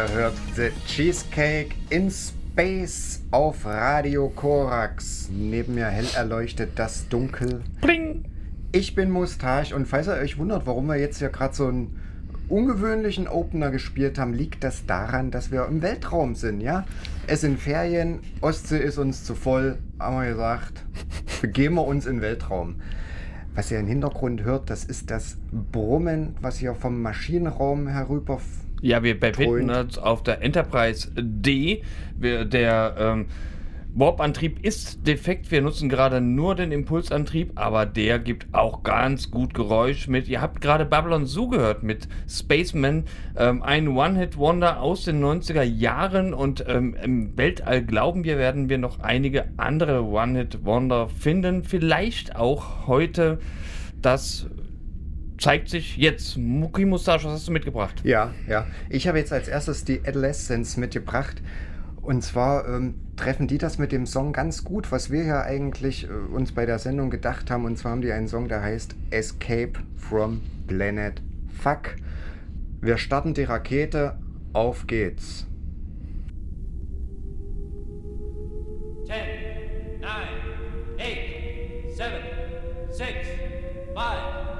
Ihr hört The Cheesecake in Space auf Radio Korax. Neben mir hell erleuchtet das Dunkel. Bling. Ich bin Mustache und falls ihr euch wundert, warum wir jetzt hier gerade so einen ungewöhnlichen Opener gespielt haben, liegt das daran, dass wir im Weltraum sind, ja? Es sind Ferien, Ostsee ist uns zu voll, haben wir gesagt, begeben wir uns in den Weltraum. Was ihr im Hintergrund hört, das ist das Brummen, was hier vom Maschinenraum herüber ja, wir befinden uns auf der Enterprise D. Wir, der ähm, Warp-Antrieb ist defekt. Wir nutzen gerade nur den Impulsantrieb, aber der gibt auch ganz gut Geräusch mit. Ihr habt gerade Babylon Zoo gehört mit Spaceman, ähm, ein One-Hit-Wonder aus den 90er Jahren und ähm, im Weltall glauben wir, werden wir noch einige andere One-Hit-Wonder finden. Vielleicht auch heute das zeigt sich jetzt. Muki Mustache, was hast du mitgebracht? Ja, ja. Ich habe jetzt als erstes die Adolescence mitgebracht. Und zwar ähm, treffen die das mit dem Song ganz gut, was wir ja eigentlich äh, uns bei der Sendung gedacht haben. Und zwar haben die einen Song, der heißt Escape from Planet Fuck. Wir starten die Rakete. Auf geht's. 10, 9, 8, 7, 6, 5,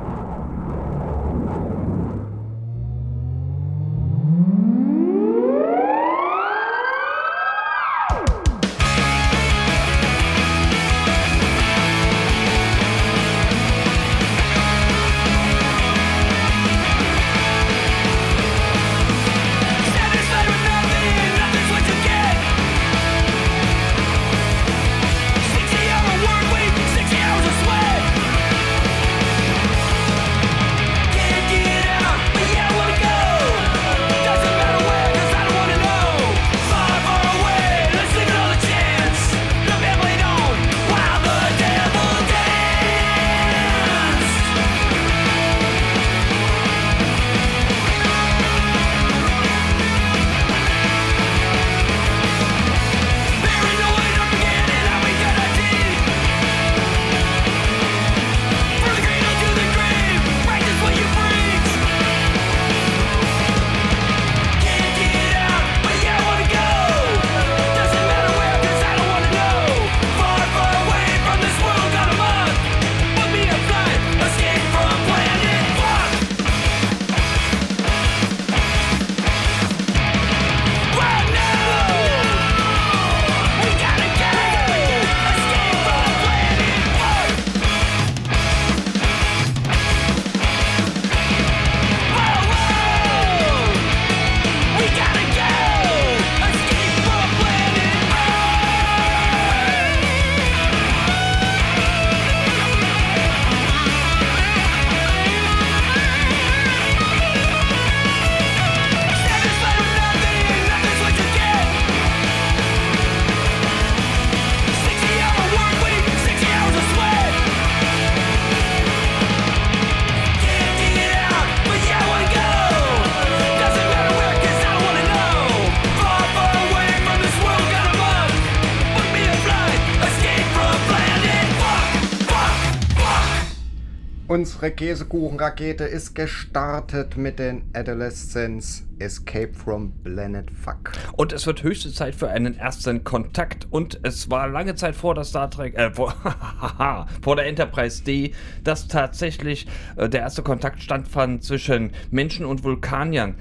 Unsere Käsekuchenrakete ist gestartet mit den Adolescents Escape from Planet Fuck. Und es wird höchste Zeit für einen ersten Kontakt. Und es war lange Zeit vor der Star Trek, äh, vor, vor der Enterprise D, dass tatsächlich äh, der erste Kontakt stattfand zwischen Menschen und Vulkaniern.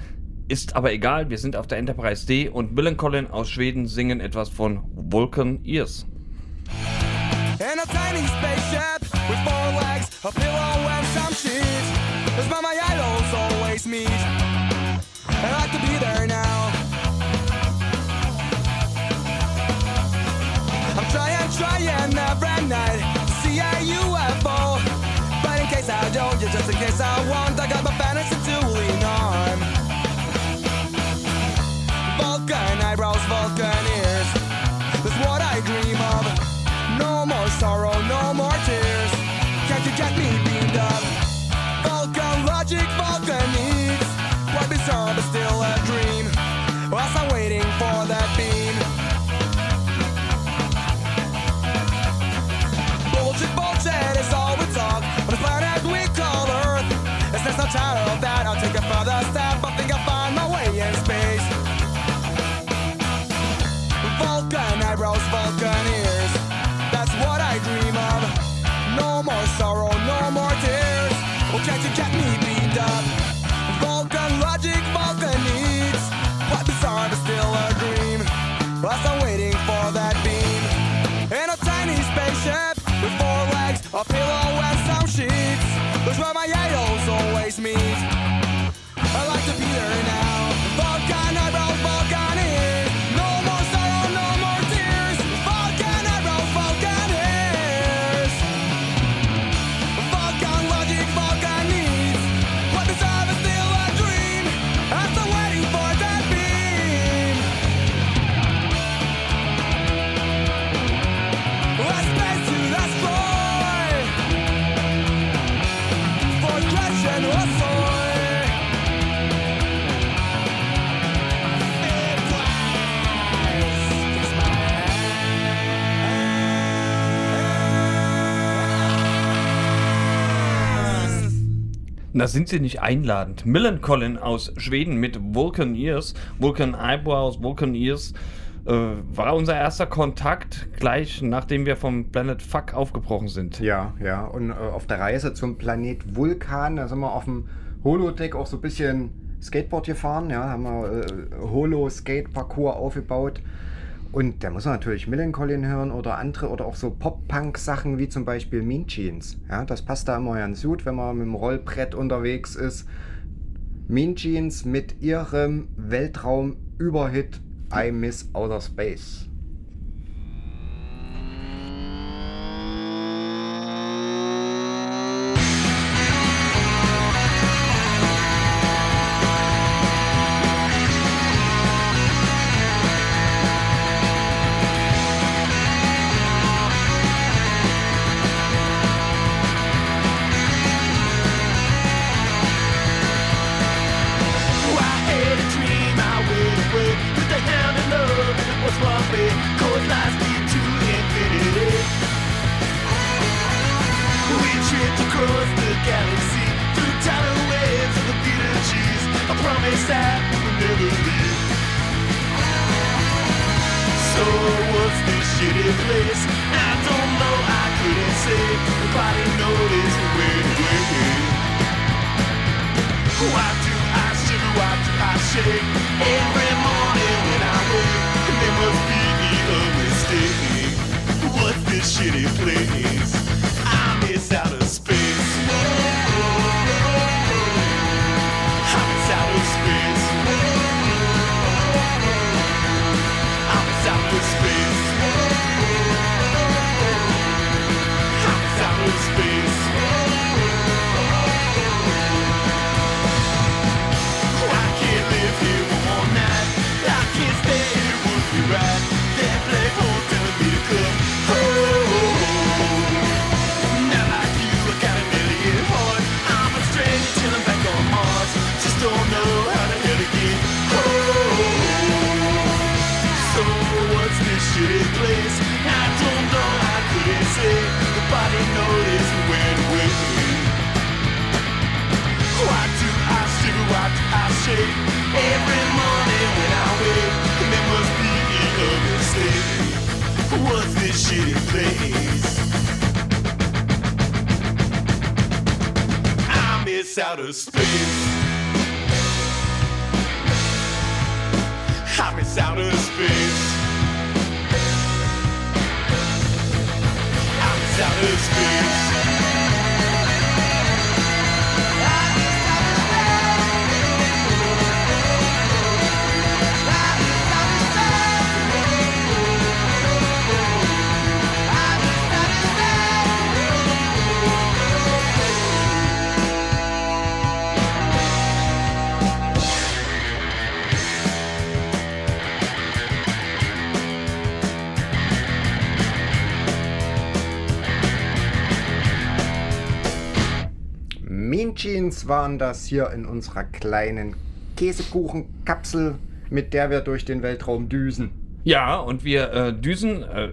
Ist aber egal, wir sind auf der Enterprise D und Bill und Colin aus Schweden singen etwas von Vulcan Ears. In a tiny spaceship with four legs, a pillow and some sheets. That's where my idols always meet. And like to be there now. I'm trying, trying every night to see a UFO. But in case I don't, yeah, just in case I won't, Da sind sie nicht einladend. Millencolin aus Schweden mit Vulcan Ears, Vulcan Eyebrows, Vulcan Ears äh, war unser erster Kontakt gleich nachdem wir vom Planet Fuck aufgebrochen sind. Ja, ja. Und äh, auf der Reise zum Planet Vulkan, da sind wir auf dem Holodeck auch so ein bisschen Skateboard gefahren. Ja, haben wir äh, Holo-Skate-Parcours aufgebaut. Und da muss man natürlich Millencolin hören oder andere oder auch so Pop-Punk-Sachen wie zum Beispiel Mean Jeans. Ja, das passt da immer ganz gut, wenn man mit dem Rollbrett unterwegs ist. Mean Jeans mit ihrem Weltraum-Überhit I Miss Outer Space. Nobody noticed when we why do I shake? Every morning when I wake, must be a mistake. This shitty place? Shake? Every morning when I wake, there must be a mistake. What's this shitty place? I miss outer space. I miss outer space. I miss outer space. Mean Jeans waren das hier in unserer kleinen Käsekuchenkapsel, mit der wir durch den Weltraum düsen. Ja, und wir äh, düsen, äh,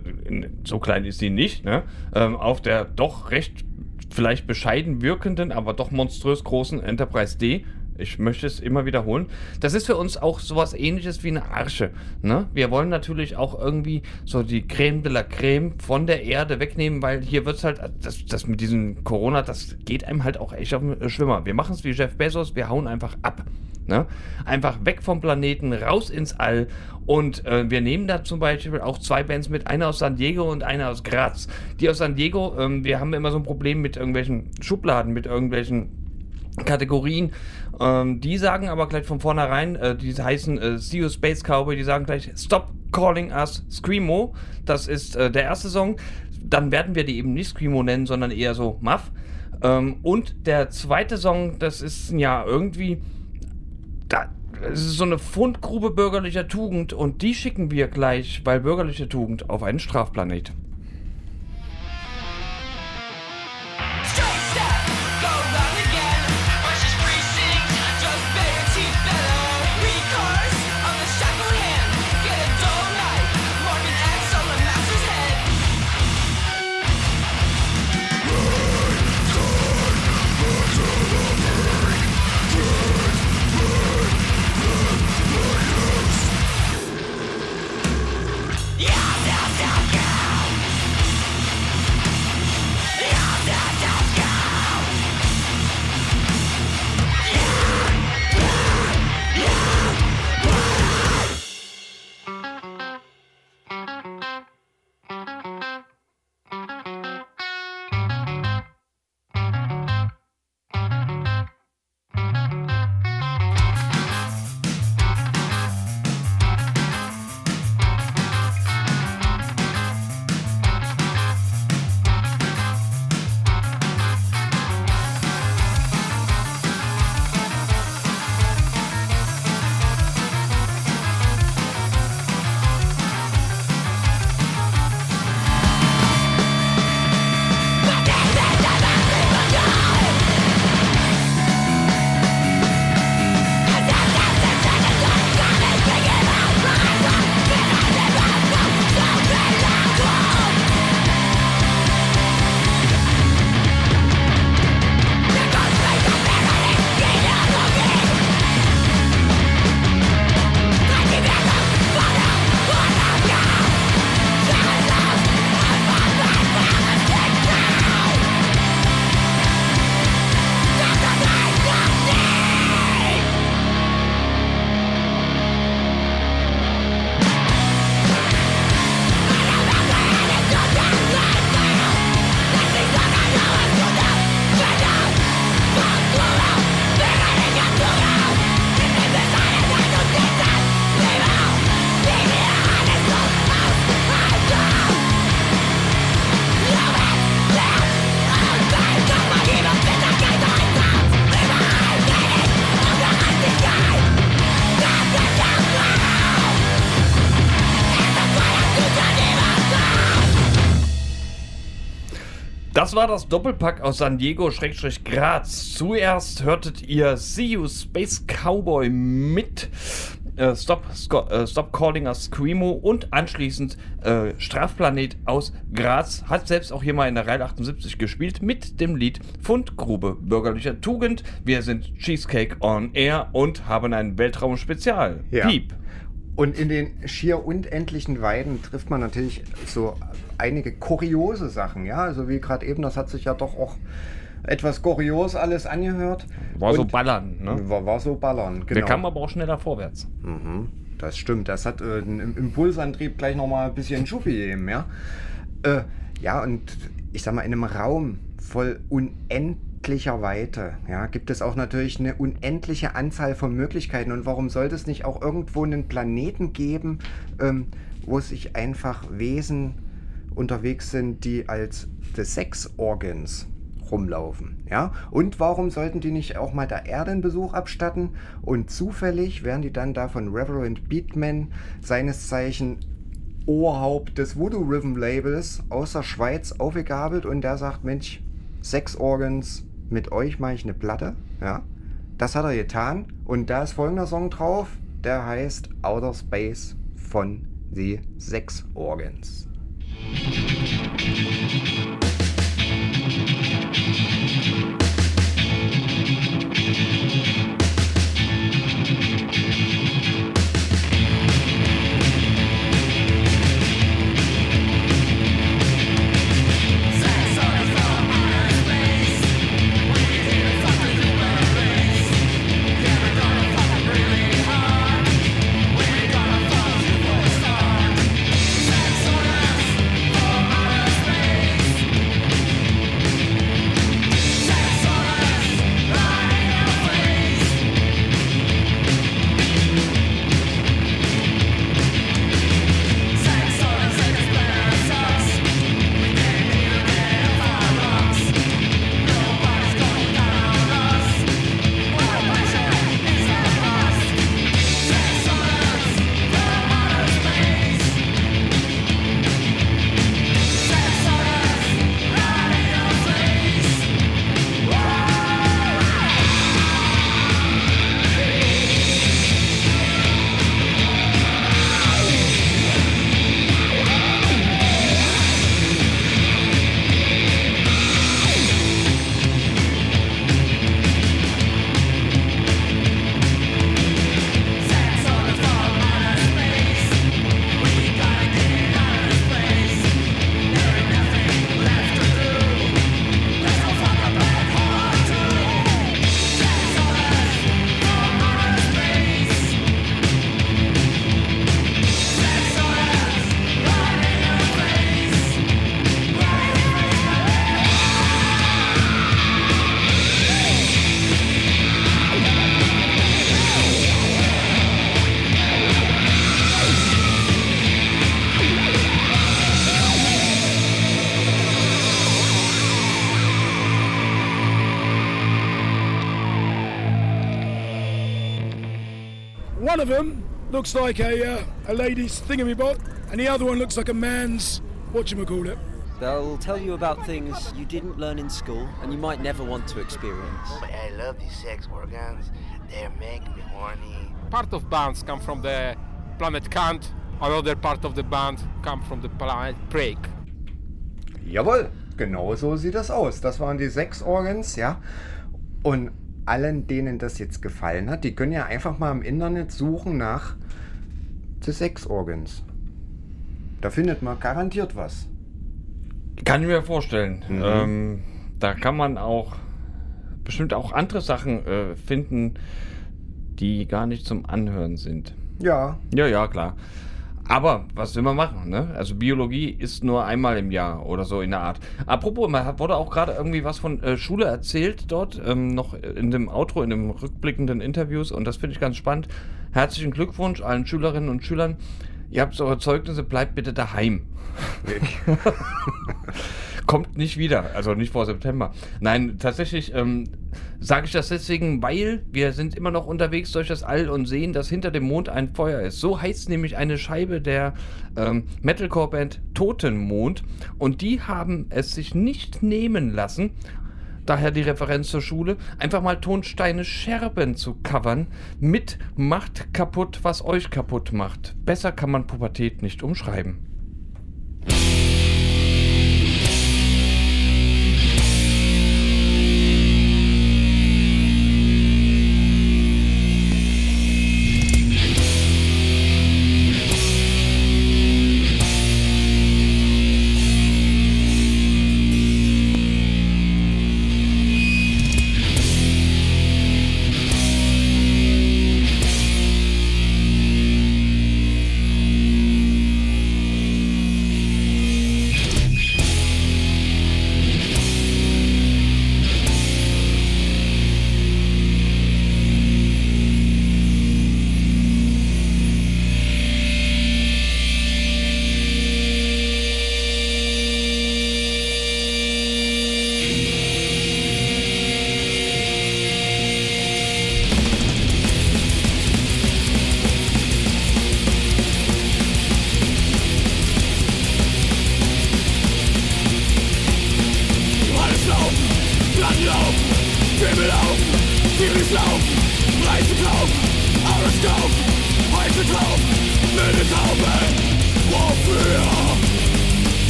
so klein ist sie nicht, ne? ähm, auf der doch recht vielleicht bescheiden wirkenden, aber doch monströs großen Enterprise D. Ich möchte es immer wiederholen. Das ist für uns auch sowas ähnliches wie eine Arche. Ne? Wir wollen natürlich auch irgendwie so die Creme de la Creme von der Erde wegnehmen, weil hier wird es halt, das, das mit diesem Corona, das geht einem halt auch echt auf den Schwimmer. Wir machen es wie Jeff Bezos, wir hauen einfach ab. Ne? Einfach weg vom Planeten, raus ins All. Und äh, wir nehmen da zum Beispiel auch zwei Bands mit, eine aus San Diego und eine aus Graz. Die aus San Diego, ähm, wir haben immer so ein Problem mit irgendwelchen Schubladen, mit irgendwelchen Kategorien. Ähm, die sagen aber gleich von vornherein, äh, die heißen äh, See You Space Cowboy, die sagen gleich Stop Calling Us Screamo. Das ist äh, der erste Song. Dann werden wir die eben nicht Screamo nennen, sondern eher so Muff. Ähm, und der zweite Song, das ist ja irgendwie. Da, es ist so eine Fundgrube bürgerlicher Tugend und die schicken wir gleich, weil bürgerliche Tugend, auf einen Strafplanet. Das war das Doppelpack aus San Diego-Graz. Zuerst hörtet ihr See You Space Cowboy mit äh, Stop, Sco äh, Stop Calling Us Screamo und anschließend äh, Strafplanet aus Graz. Hat selbst auch hier mal in der Reihe 78 gespielt mit dem Lied Fundgrube bürgerlicher Tugend. Wir sind Cheesecake on Air und haben ein Weltraum-Spezial. Ja. Piep. Und in den schier unendlichen Weiden trifft man natürlich so einige kuriose Sachen, ja. Also wie gerade eben, das hat sich ja doch auch etwas kurios alles angehört. War so Und- ballern, ne? War, war so ballern, genau. Der kam aber auch schneller vorwärts. Mhm, das stimmt. Das hat äh, einen Im- Impulsantrieb gleich nochmal ein bisschen Schuppi gegeben, ja. Äh, ja, und ich sag mal, in einem Raum voll unendlicher Weite, ja, gibt es auch natürlich eine unendliche Anzahl von Möglichkeiten. Und warum sollte es nicht auch irgendwo einen Planeten geben, ähm, wo sich einfach Wesen unterwegs sind, die als The Sex Organs rumlaufen. Ja? Und warum sollten die nicht auch mal der Erde einen Besuch abstatten? Und zufällig werden die dann da von Reverend Beatman, seines Zeichen Oberhaupt des Voodoo Rhythm Labels aus der Schweiz aufgegabelt und der sagt, Mensch, Sex Organs, mit euch mache ich eine Platte. Ja? Das hat er getan und da ist folgender Song drauf, der heißt Outer Space von The Sex Organs. Of them looks like a, uh, a lady's thingamybob, and the other one looks like a man's whatchamacallit. They'll tell you about things you didn't learn in school and you might never want to experience. But I love these sex organs. They make me horny. part of bands come from the planet Kant, another part of the band come from the planet Prake. Jawohl, genau so sieht das aus. Das waren die sechs Organs, ja. Und allen, denen das jetzt gefallen hat, die können ja einfach mal im Internet suchen nach The Sex Organs. Da findet man garantiert was. Kann ich mir vorstellen. Mhm. Ähm, da kann man auch bestimmt auch andere Sachen äh, finden, die gar nicht zum Anhören sind. Ja, Ja, ja, klar. Aber was will man machen, ne? Also Biologie ist nur einmal im Jahr oder so in der Art. Apropos, man wurde auch gerade irgendwie was von äh, Schule erzählt dort, ähm, noch in dem Outro, in dem rückblickenden Interviews und das finde ich ganz spannend. Herzlichen Glückwunsch allen Schülerinnen und Schülern. Ihr habt eure Zeugnisse, bleibt bitte daheim. Kommt nicht wieder, also nicht vor September. Nein, tatsächlich, ähm, Sage ich das deswegen, weil wir sind immer noch unterwegs durch das All und sehen, dass hinter dem Mond ein Feuer ist. So heißt nämlich eine Scheibe der ähm, Metalcore-Band Totenmond. Und die haben es sich nicht nehmen lassen, daher die Referenz zur Schule, einfach mal Tonsteine Scherben zu covern mit Macht kaputt, was euch kaputt macht. Besser kann man Pubertät nicht umschreiben.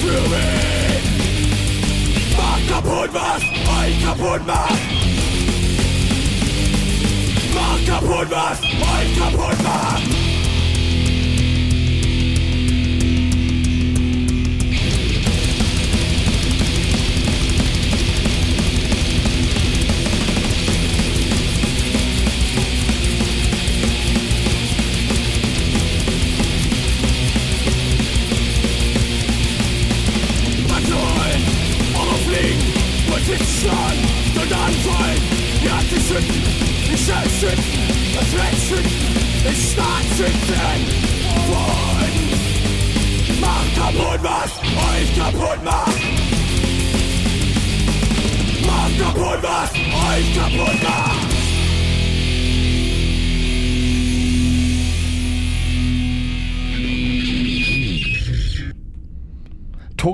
Für wen? Macht kaputt, was euch kaputt macht. Kaputt, was euch kaputt macht.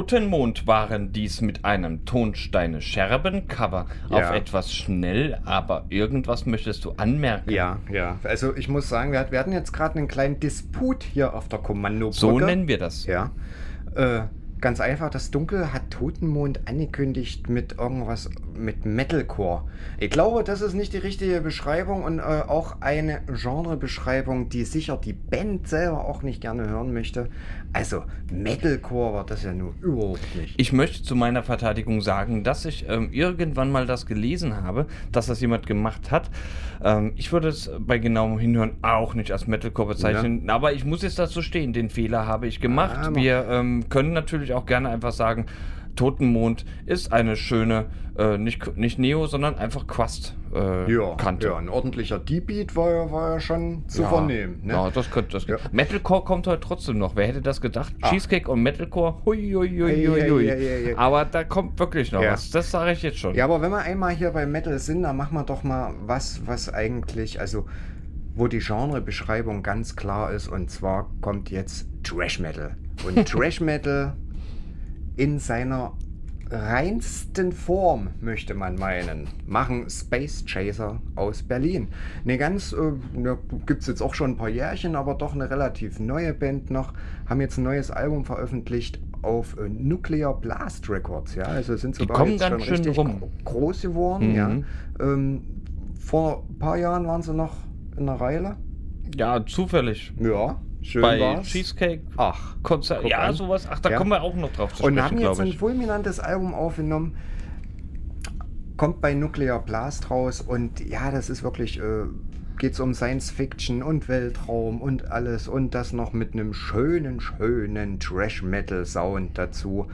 Totenmond waren dies mit einem Tonsteine Scherben Cover auf Ja. etwas schnell, aber irgendwas möchtest du anmerken. Ja, ja. Also ich muss sagen, wir hatten jetzt gerade einen kleinen Disput hier auf der Kommandobrücke. So nennen wir das. Ja. Äh, ganz einfach, das Dunkel hat Totenmond angekündigt mit irgendwas mit Metalcore. Ich glaube, das ist nicht die richtige Beschreibung und äh, auch eine Genrebeschreibung, die sicher die Band selber auch nicht gerne hören möchte. Also Metalcore war das ja nur überhaupt nicht. Ich möchte zu meiner Verteidigung sagen, dass ich ähm, irgendwann mal das gelesen habe, dass das jemand gemacht hat. Ähm, ich würde es bei genauem Hinhören auch nicht als Metalcore bezeichnen, aber ich muss jetzt dazu stehen, den Fehler habe ich gemacht. Ah, Wir ähm, können natürlich auch gerne einfach sagen, Totenmond ist eine schöne, äh, nicht, nicht Neo, sondern einfach Quast äh, ja, ja, ein ordentlicher Deep-Beat war, ja- war ja schon zu Ja. vernehmen. Ne? Ja, das könnte das. Ja. Metalcore kommt heute trotzdem noch. Wer hätte das gedacht? Ah. Cheesecake und Metalcore? Hui, hui, hui, hui, hui. ei, ei, ei. Aber da kommt wirklich noch was. Das sage ich jetzt schon. Ja, aber wenn wir einmal hier bei Metal sind, dann machen wir doch mal was, was eigentlich, also wo die Genrebeschreibung ganz klar ist. Und zwar kommt jetzt Trash Metal. Und Trash Metal in seiner reinsten Form, möchte man meinen, machen Space Chaser aus Berlin. Eine ganz, äh, gibt es jetzt auch schon ein paar Jährchen, aber doch eine relativ neue Band noch, haben jetzt ein neues Album veröffentlicht auf äh, Nuclear Blast Records, ja, also sind sogar jetzt ganz schon schön richtig rum. gro- groß geworden, Mhm. ja. Ähm, vor ein paar Jahren waren sie noch in der Reihe. Ja, zufällig. Ja, schön Bei war's. Cheesecake Ach, Konzert. Ja, an. sowas. Ach, da Ja. kommen wir auch noch drauf zu und sprechen, haben jetzt ein fulminantes Album aufgenommen. kommt bei Nuclear Blast raus und ja, das ist wirklich, äh, geht es um Science Fiction und Weltraum und alles und das noch mit einem schönen, schönen Trash-Metal-Sound dazu.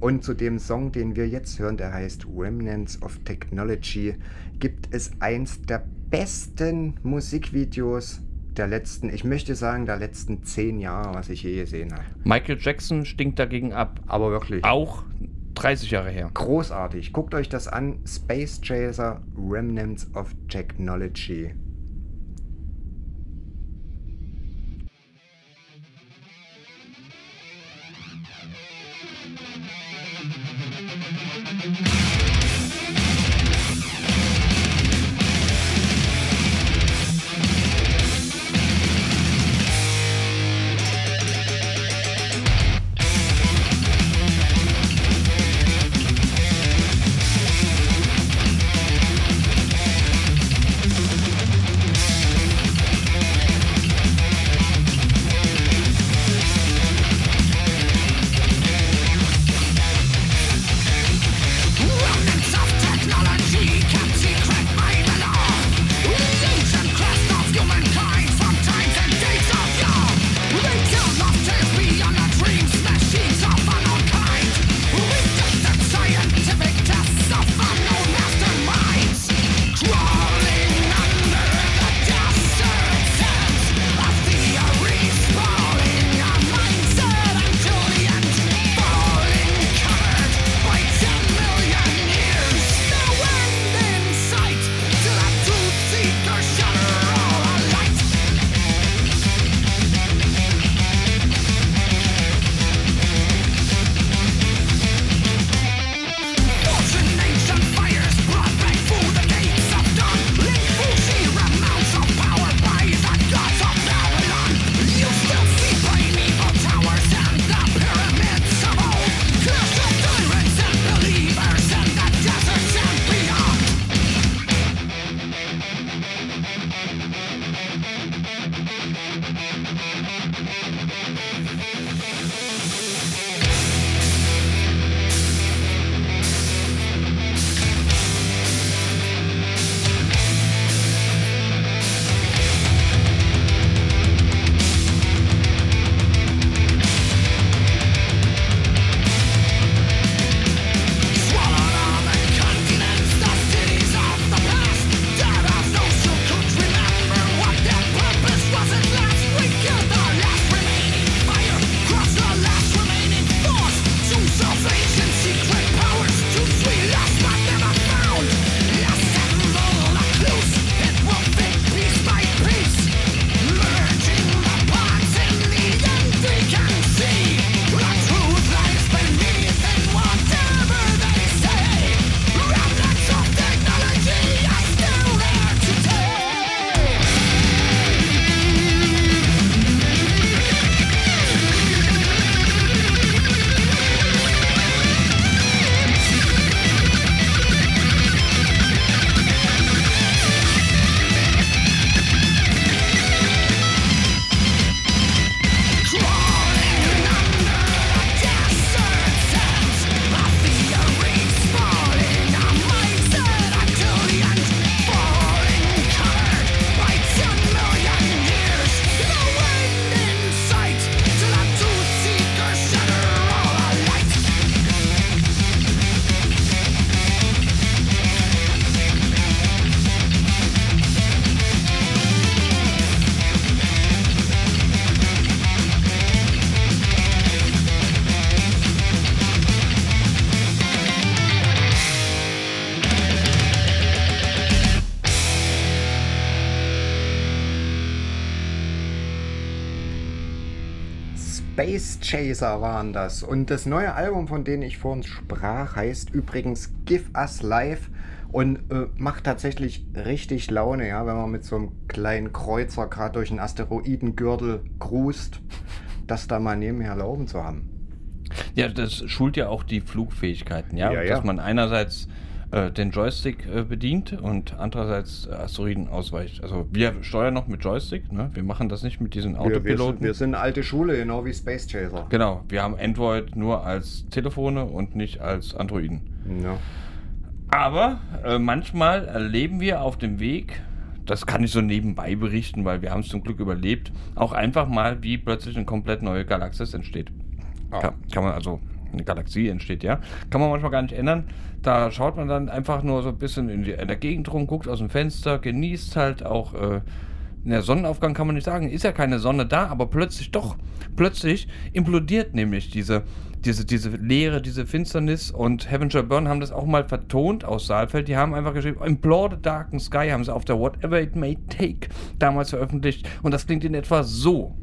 Und zu dem Song, den wir jetzt hören, der heißt Remnants of Technology, gibt es eins der besten Musikvideos der letzten, ich möchte sagen, der letzten zehn Jahre, was ich je gesehen habe. Michael Jackson stinkt dagegen ab. Aber wirklich. Auch 30 Jahre her. Großartig. Guckt euch das an. Space Chaser Remnants of Technology. Chaser waren das. Und das neue Album, von dem ich vorhin sprach, heißt übrigens Give Us Life und äh, macht tatsächlich richtig Laune, ja, wenn man mit so einem kleinen Kreuzer gerade durch einen Asteroidengürtel grust, das da mal nebenher laufen zu haben. Ja, das schult ja auch die Flugfähigkeiten, ja. Ja, ja. Dass man einerseits äh, den Joystick äh, bedient und andererseits äh, Asteroiden ausweicht. Also wir steuern noch mit Joystick, ne? Wir machen das nicht mit diesen Wir, wir, Autopiloten. sind, wir sind alte Schule, genau wie Space Chaser. Genau, wir haben Android nur als Telefone und nicht als Androiden. Ja. Aber äh, manchmal erleben wir auf dem Weg, das kann ich so nebenbei berichten, weil wir haben es zum Glück überlebt, auch einfach mal, wie plötzlich eine komplett neue Galaxis entsteht. Kann, kann man also, eine Galaxie entsteht, ja. Kann man manchmal gar nicht ändern. Da schaut man dann einfach nur so ein bisschen in, die, in der Gegend rum, guckt aus dem Fenster, genießt halt auch. Äh, der Sonnenaufgang kann man nicht sagen, ist ja keine Sonne da, aber plötzlich doch, plötzlich implodiert nämlich diese, diese, diese Leere, diese Finsternis und Heaven Shall Burn haben das auch mal vertont aus Saalfeld. Die haben einfach geschrieben, Implore the Darkened Sky haben sie auf der Whatever It May Take damals veröffentlicht und das klingt in etwa so.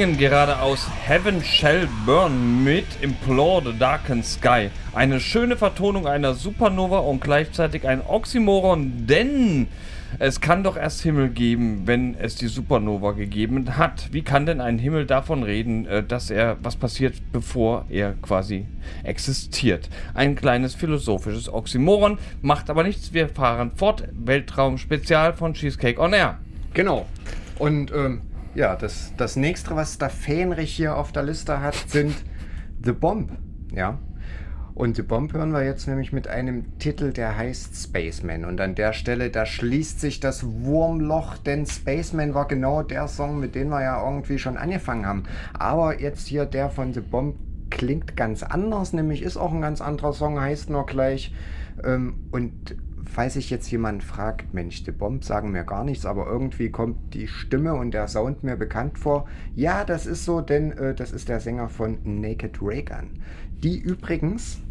Klingen gerade aus Heaven Shall Burn mit Implore the Darkened Sky. Eine schöne Vertonung einer Supernova und gleichzeitig ein Oxymoron, denn es kann doch erst Himmel geben, wenn es die Supernova gegeben hat. Wie kann denn ein Himmel davon reden, äh, dass er was passiert, bevor er quasi existiert? Ein kleines philosophisches Oxymoron, macht aber nichts. Wir fahren fort. Weltraum Spezial von Cheesecake on Air. Genau. Und ähm, ja, das, das nächste, was der Fähnrich hier auf der Liste hat, sind The Bomb. Ja. Und The Bomb hören wir jetzt nämlich mit einem Titel, der heißt Spaceman. Und an der Stelle, da schließt sich das Wurmloch, denn Spaceman war genau der Song, mit dem wir ja irgendwie schon angefangen haben. Aber jetzt hier der von The Bomb klingt ganz anders, nämlich ist auch ein ganz anderer Song, heißt nur gleich. Ähm, und falls sich jetzt jemand fragt, Mensch, The Bomb sagen mir gar nichts, aber irgendwie kommt die Stimme und der Sound mir bekannt vor. Ja, das ist so, denn äh, das ist der Sänger von Naked Raygun. Die übrigens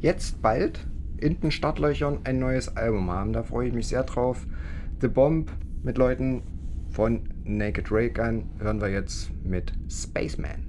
jetzt bald in den Startlöchern ein neues Album haben. Da freue ich mich sehr drauf. The Bomb mit Leuten von Naked Raygun hören wir jetzt mit Spaceman.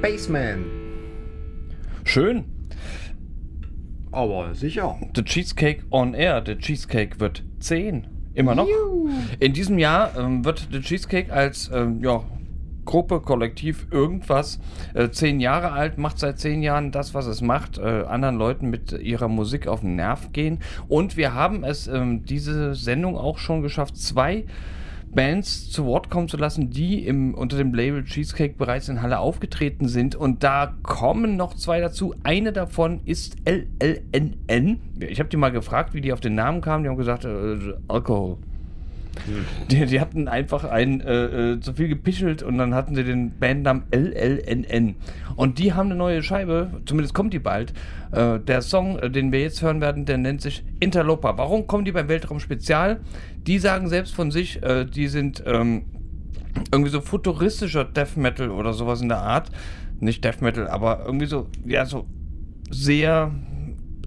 Spaceman. Schön. Aber sicher. The Cheesecake on Air. The Cheesecake wird 10. Immer noch. In diesem Jahr ähm, wird The Cheesecake als ähm, ja, Gruppe, Kollektiv, irgendwas, äh, zehn Jahre alt, macht seit zehn Jahren das, was es macht, äh, anderen Leuten mit ihrer Musik auf den Nerv gehen. Und wir haben es ähm, diese Sendung auch schon geschafft, zwei Bands zu Wort kommen zu lassen, die im, unter dem Label Cheesecake bereits in Halle aufgetreten sind. Und da kommen noch zwei dazu. Eine davon ist LLNN. Ich habe die mal gefragt, wie die auf den Namen kamen. Die haben gesagt, äh, Alkohol. Die, die hatten einfach ein äh, äh, zu viel gepischelt und dann hatten sie den Bandnamen LLNN. Und die haben eine neue Scheibe, zumindest kommt die bald. Äh, der Song, äh, den wir jetzt hören werden, der nennt sich Interloper. Warum kommen die beim Weltraum Spezial? Die sagen selbst von sich, äh, die sind ähm, irgendwie so futuristischer Death Metal oder sowas in der Art. Nicht Death Metal, aber irgendwie so, ja, so sehr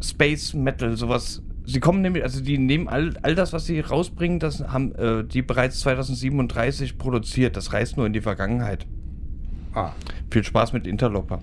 Space Metal, sowas. Sie kommen nämlich, also die nehmen all, all das, was sie rausbringen, das haben äh, die bereits 2037 produziert. Das reist nur in die Vergangenheit. Ah. Viel Spaß mit Interloper.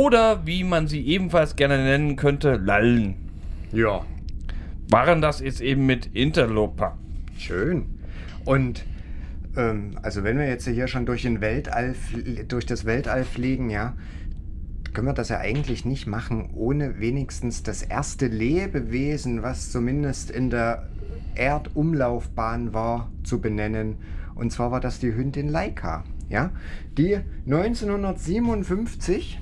Oder wie man sie ebenfalls gerne nennen könnte, Lallen. Ja. Waren das jetzt eben mit Interloper. Schön. Und ähm, also wenn wir jetzt hier schon durch, Weltall, durch das Weltall fliegen, ja, können wir das ja eigentlich nicht machen, ohne wenigstens das erste Lebewesen, was zumindest in der Erdumlaufbahn war, zu benennen. Und zwar war das die Hündin Laika, ja, die 1957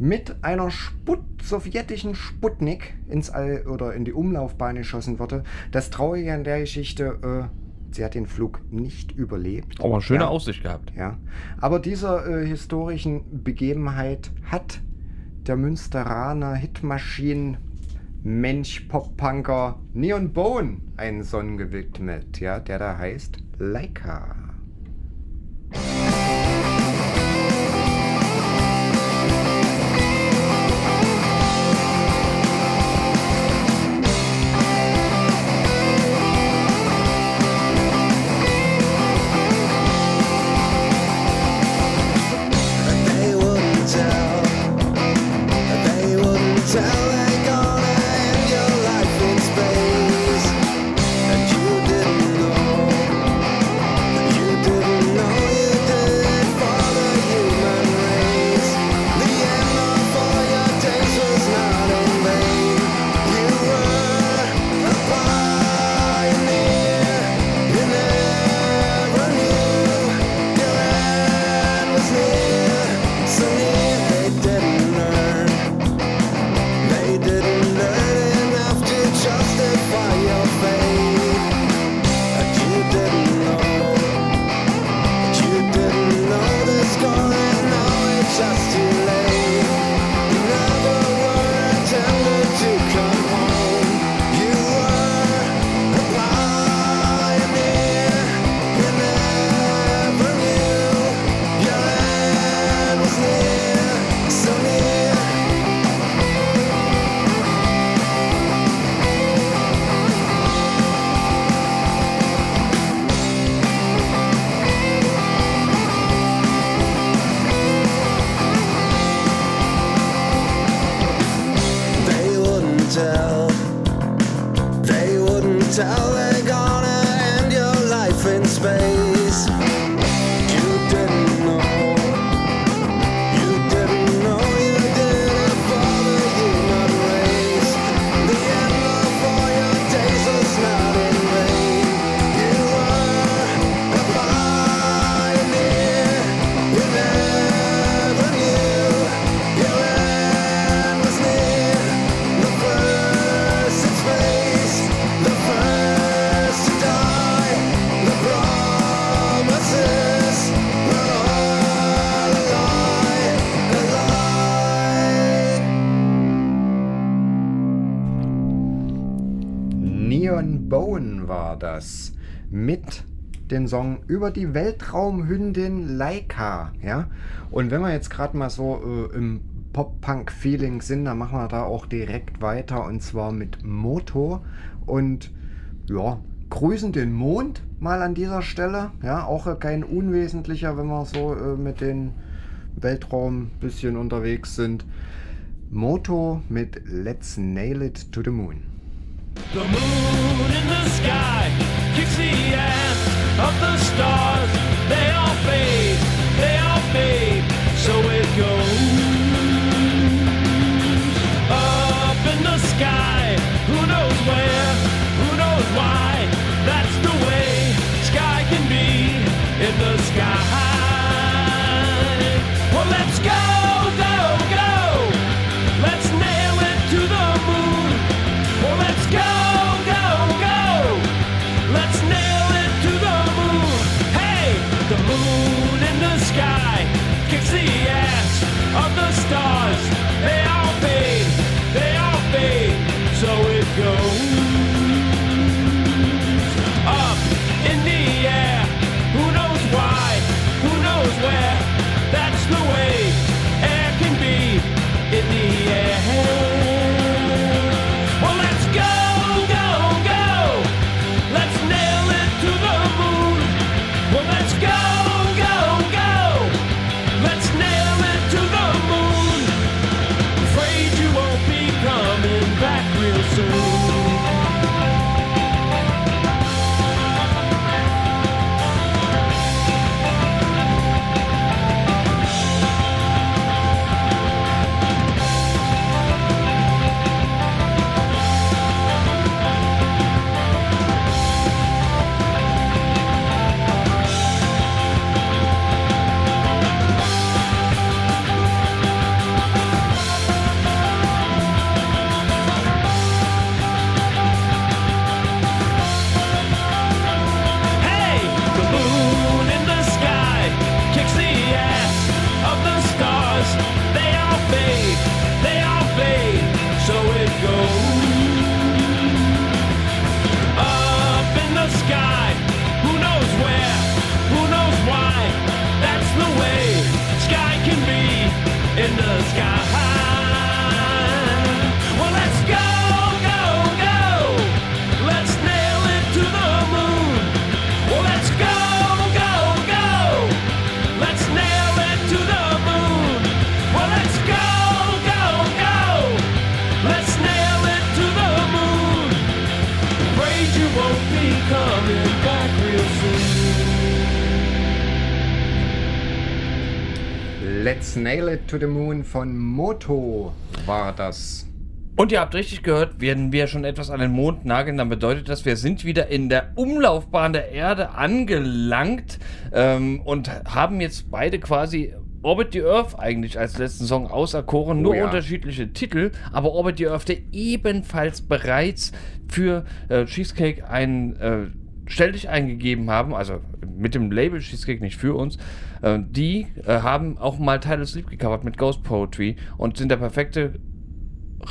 mit einer Sput sowjetischen Sputnik ins All oder in die Umlaufbahn geschossen wurde. Das Traurige an der Geschichte, äh, sie hat den Flug nicht überlebt. Aber schöne ja. Aussicht gehabt. Ja. Aber dieser äh, historischen Begebenheit hat der Münsteraner Hitmaschinen Mensch Pop-Punker Neon Bone einen Sonnen gewidmet, ja, der da heißt Leica. den Song über die Weltraumhündin Laika. Ja? Und wenn wir jetzt gerade mal so äh, im Pop-Punk-Feeling sind, dann machen wir da auch direkt weiter und zwar mit Moto. Und ja, grüßen den Mond mal an dieser Stelle. Ja, auch kein unwesentlicher, wenn wir so äh, mit den Weltraum ein bisschen unterwegs sind. Moto mit Let's Nail It to the Moon. The moon in the sky kicks the ass of the stars. They all fade, they all fade. Von Moto war das. Und ihr habt richtig gehört, werden wir schon etwas an den Mond nageln, dann bedeutet das, wir sind wieder in der Umlaufbahn der Erde angelangt ähm, und haben jetzt beide quasi Orbit the Earth eigentlich als letzten Song auserkoren, nur Oh ja. unterschiedliche Titel, aber Orbit the Earth, der ebenfalls bereits für äh, Cheesecake ein äh, Stell dich eingegeben haben, also mit dem Label Cheesecake, nicht für uns, die äh, haben auch mal Title Sleep gecovert mit Ghost Poetry und sind der perfekte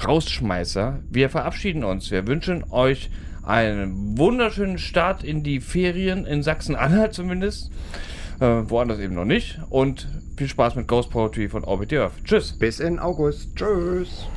Rausschmeißer. Wir verabschieden uns. Wir wünschen euch einen wunderschönen Start in die Ferien in Sachsen-Anhalt zumindest. Äh, woanders eben noch nicht. Und viel Spaß mit Ghost Poetry von Orbit Earth. Tschüss. Bis in August. Tschüss.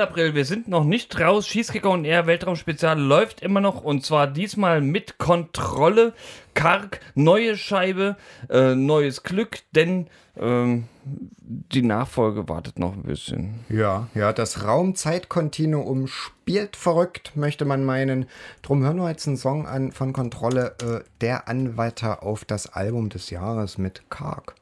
April, wir sind noch nicht raus. Schießkicker und Air Weltraumspezial läuft immer noch und zwar diesmal mit Kontrolle. Karg, neue Scheibe, äh, neues Glück, denn ähm, die Nachfolge wartet noch ein bisschen. Ja, ja, das Raum-Zeit-Kontinuum spielt verrückt, möchte man meinen. Drum hören wir jetzt einen Song an von Kontrolle, äh, der Anwärter auf das Album des Jahres mit Karg.